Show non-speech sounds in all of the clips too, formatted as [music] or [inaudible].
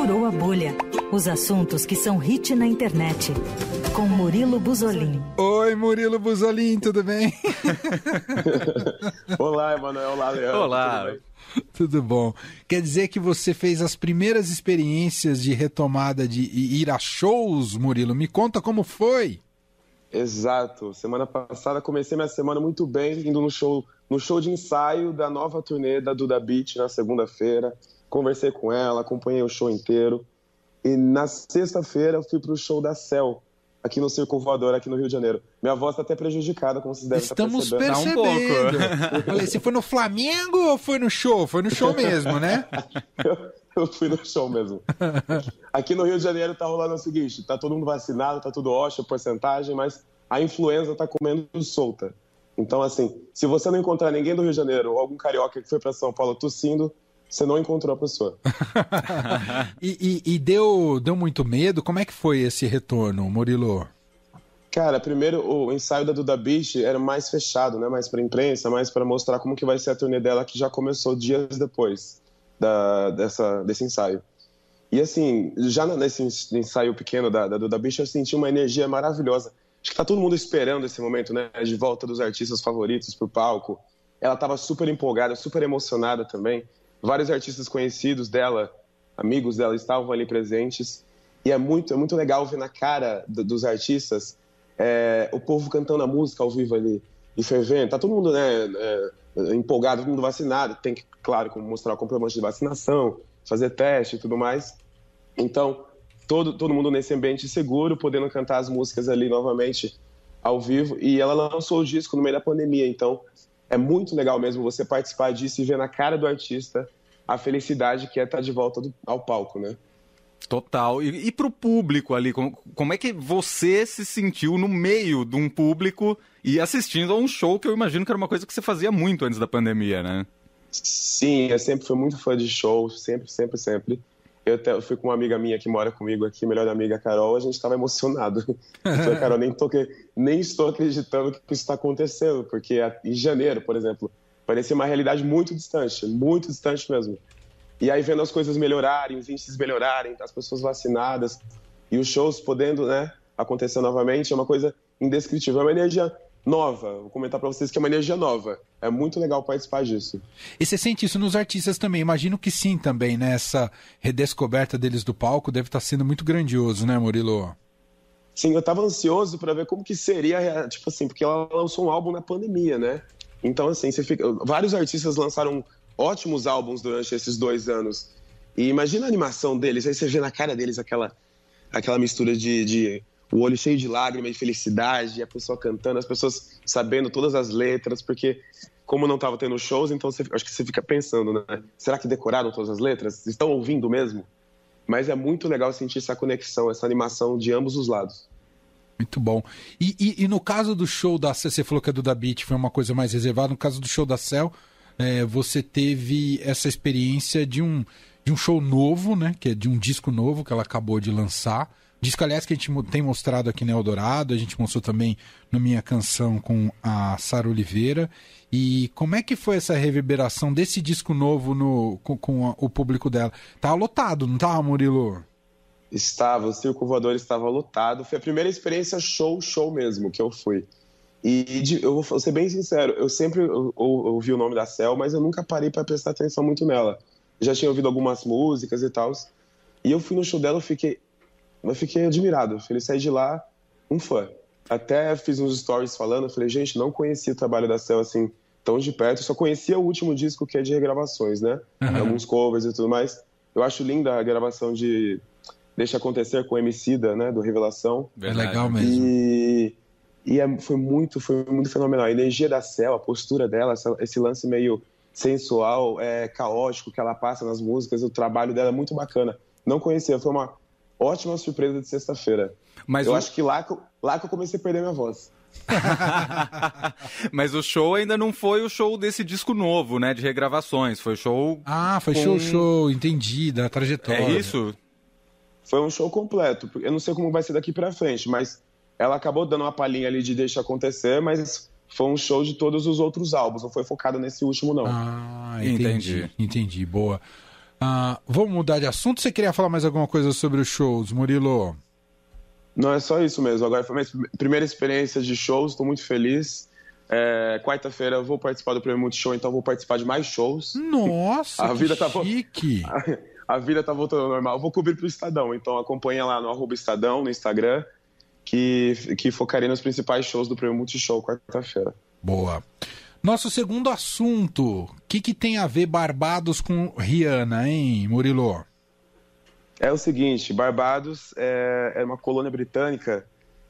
Furou a Bolha. Os assuntos que são hit na internet. Com Murilo Buzolin. Oi, Murilo Buzolin, tudo bem? [laughs] Olá, Emanuel. Olá, Leandro. Olá. Tudo, tudo bom. Quer dizer que você fez as primeiras experiências de retomada de ir a shows, Murilo? Me conta como foi. Exato. Semana passada comecei minha semana muito bem, indo no show, no show de ensaio da nova turnê da Duda Beat na segunda-feira. Conversei com ela, acompanhei o show inteiro. E na sexta-feira eu fui pro show da Cell, aqui no Circo Voador, aqui no Rio de Janeiro. Minha voz tá até prejudicada, como vocês devem Estamos estar percebendo. percebendo. Um pouco. [laughs] Falei, se foi no Flamengo ou foi no show? Foi no show mesmo, né? eu, eu fui no show mesmo. Aqui no Rio de Janeiro tá rolando o seguinte, tá todo mundo vacinado, tá tudo ótimo, porcentagem, mas a influenza tá comendo solta. Então, assim, se você não encontrar ninguém do Rio de Janeiro ou algum carioca que foi para São Paulo tossindo, você não encontrou a pessoa. [laughs] e, e, e deu, deu muito medo? Como é que foi esse retorno, Murilo? Cara, primeiro o ensaio da Duda Beach era mais fechado, né? Mais para imprensa, mais para mostrar como que vai ser a turnê dela, que já começou dias depois da, dessa, desse ensaio. E assim, já nesse ensaio pequeno da, da Duda Beach, eu senti uma energia maravilhosa. Acho que tá todo mundo esperando esse momento, né? De volta dos artistas favoritos pro palco. Ela tava super empolgada, super emocionada também vários artistas conhecidos dela, amigos dela, estavam ali presentes. E é muito, é muito legal ver na cara dos artistas é, o povo cantando a música ao vivo ali, e fervendo. Tá todo mundo né, é, empolgado, todo mundo vacinado. Tem que, claro, mostrar o comprovante de vacinação, fazer teste e tudo mais. Então, todo, todo mundo nesse ambiente seguro, podendo cantar as músicas ali novamente ao vivo. E ela lançou o disco no meio da pandemia, então é muito legal mesmo você participar disso e ver na cara do artista a felicidade que é estar de volta do, ao palco, né? Total. E, e para o público ali, como, como é que você se sentiu no meio de um público e assistindo a um show que eu imagino que era uma coisa que você fazia muito antes da pandemia, né? Sim, eu sempre fui muito fã de show, sempre, sempre, sempre. Eu, até, eu fui com uma amiga minha que mora comigo aqui, melhor amiga Carol, a gente estava emocionado. Eu falei, Carol, nem, tô, nem estou acreditando que isso está acontecendo, porque em janeiro, por exemplo, parecia uma realidade muito distante, muito distante mesmo. E aí vendo as coisas melhorarem, os índices melhorarem, as pessoas vacinadas e os shows podendo né, acontecer novamente, é uma coisa indescritível, é uma energia nova. Vou comentar para vocês que é uma energia nova. É muito legal participar disso. E você sente isso nos artistas também? Imagino que sim também, né? Essa redescoberta deles do palco deve estar sendo muito grandioso, né, Murilo? Sim, eu estava ansioso para ver como que seria, tipo assim, porque ela lançou um álbum na pandemia, né? Então, assim, fica... vários artistas lançaram ótimos álbuns durante esses dois anos. E imagina a animação deles, aí você vê na cara deles aquela, aquela mistura de, de o olho cheio de lágrimas, de felicidade, a pessoa cantando, as pessoas sabendo todas as letras, porque como não estava tendo shows, então você, acho que você fica pensando, né? Será que decoraram todas as letras? Estão ouvindo mesmo? Mas é muito legal sentir essa conexão, essa animação de ambos os lados. Muito bom. E, e, e no caso do show da você falou que a do da Beat foi uma coisa mais reservada. No caso do show da Cell, é, você teve essa experiência de um, de um show novo, né? Que é de um disco novo que ela acabou de lançar. Disco, aliás, que a gente tem mostrado aqui no Eldorado, a gente mostrou também na minha canção com a Sara Oliveira. E como é que foi essa reverberação desse disco novo no, com, com a, o público dela? Tava lotado, não tava, Murilo? Estava, o Circo Voador estava lotado. Foi a primeira experiência show, show mesmo que eu fui. E de, eu vou ser bem sincero, eu sempre ouvi o nome da Cel, mas eu nunca parei para prestar atenção muito nela. já tinha ouvido algumas músicas e tal. E eu fui no show dela, eu fiquei eu fiquei admirado. Eu falei, saí de lá um fã. Até fiz uns stories falando, eu falei, gente, não conhecia o trabalho da Cell assim tão de perto. Eu só conhecia o último disco que é de regravações, né? Uhum. Alguns covers e tudo mais. Eu acho linda a gravação de Deixa Acontecer com o Emicida, né? Do Revelação. É legal mesmo. E, e é, foi muito, foi muito fenomenal. A energia da Cell, a postura dela, esse lance meio sensual, é, caótico que ela passa nas músicas, o trabalho dela é muito bacana. Não conhecia, foi uma ótima surpresa de sexta-feira. Mas eu o... acho que lá, lá que eu comecei a perder minha voz. [laughs] Mas o show ainda não foi o show desse disco novo, né? De regravações. Foi show. Ah, foi com... show, show, entendi, da trajetória. É isso? Foi um show completo. Eu não sei como vai ser daqui pra frente, mas ela acabou dando uma palhinha ali de deixa acontecer, mas foi um show de todos os outros álbuns, não foi focado nesse último, não. Ah, entendi. Entendi, entendi. boa. Uh, vamos mudar de assunto. Você queria falar mais alguma coisa sobre os shows, Murilo? Não, é só isso mesmo. Agora foi minha primeira experiência de shows, estou muito feliz. É, Quarta-feira eu vou participar do Prêmio Multishow, então vou participar de mais shows. Nossa, [laughs] a vida tá chique! A, [laughs] a, vida tá voltando ao normal. Eu vou cobrir pro Estadão, então acompanha lá no Estadão, no Instagram, que, que focarei nos principais shows do Prêmio Multishow quarta-feira. Boa. Nosso segundo assunto, o que, que tem a ver Barbados com Rihanna, hein, Murilo? É o seguinte, Barbados é, é uma colônia britânica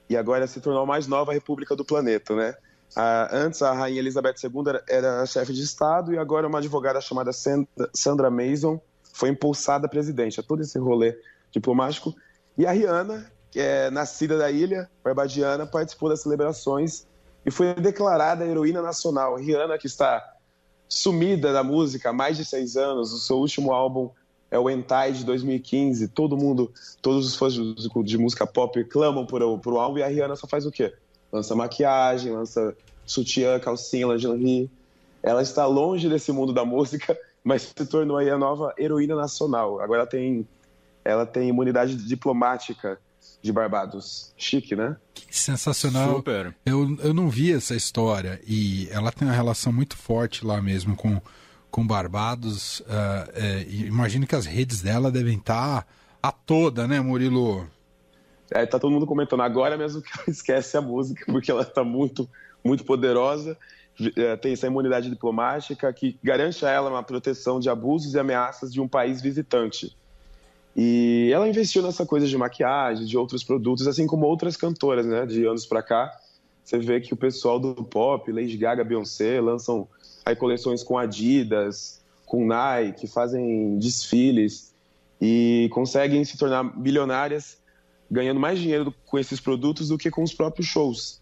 e agora se tornou a mais nova república do planeta, né? antes, a rainha Elizabeth II era, era chefe de Estado e agora uma advogada chamada Sandra Mason foi impulsada presidente. É todo esse rolê diplomático. E a Rihanna, que é nascida da ilha barbadiana, participou das celebrações e foi declarada heroína nacional. Rihanna, que está sumida da música há mais de seis anos, o seu último álbum é o Entai de 2015. Todo mundo, todos os fãs de, música pop clamam por, por o álbum e a Rihanna só faz o quê? Lança maquiagem, lança sutiã, calcinha, lingerie. Ela está longe desse mundo da música, [laughs] mas se tornou aí a nova heroína nacional. Agora ela tem, ela tem imunidade diplomática de Barbados. Chique, né? Que sensacional. Super. Eu, eu não vi essa história e ela tem uma relação muito forte lá mesmo com, com Barbados. Uh, é, imagino que as redes dela devem estar a toda, né, Murilo? É, tá todo mundo comentando agora mesmo que ela [laughs] esquece a música, porque ela está muito, muito poderosa. É, tem essa imunidade diplomática que garante a ela uma proteção de abusos e ameaças de um país visitante. E ela investiu nessa coisa de maquiagem, de outros produtos, assim como outras cantoras, né? De anos para cá, você vê que o pessoal do pop, Lady Gaga, Beyoncé, lançam aí coleções com Adidas, com Nike, fazem desfiles e conseguem se tornar bilionárias ganhando mais dinheiro com esses produtos do que com os próprios shows.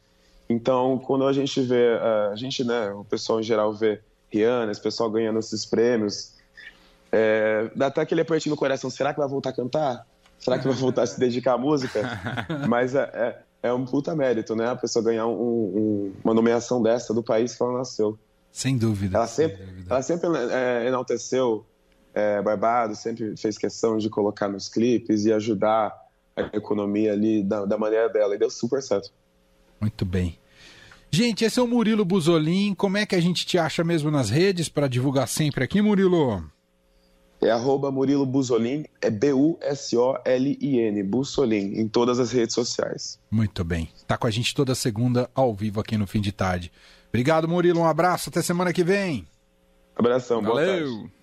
Então, quando a gente vê, a gente, né, o pessoal em geral vê Rihanna, esse pessoal ganhando esses prêmios, é, dá até aquele apertinho no coração. Será que vai voltar a cantar? Será que vai voltar a se dedicar à música? [laughs] Mas é, é, é um puta mérito, né? A pessoa ganhar um, um, uma nomeação dessa do país que ela nasceu. Sem dúvida. Ela sempre, sem dúvida. Ela sempre é, enalteceu é, Barbados, sempre fez questão de colocar nos clipes e ajudar a economia ali da, da maneira dela. E deu super certo. Muito bem. Gente, esse é o Murilo Buzolin. Como é que a gente te acha mesmo nas redes para divulgar sempre aqui, Murilo? É arroba Murilo Buzolin, é B-U-S-O-L-I-N, Buzolin, em todas as redes sociais. Muito bem. Tá com a gente toda segunda ao vivo aqui no Fim de Tarde. Obrigado, Murilo. Um abraço. Até semana que vem. Abração. Valeu. Boa tarde.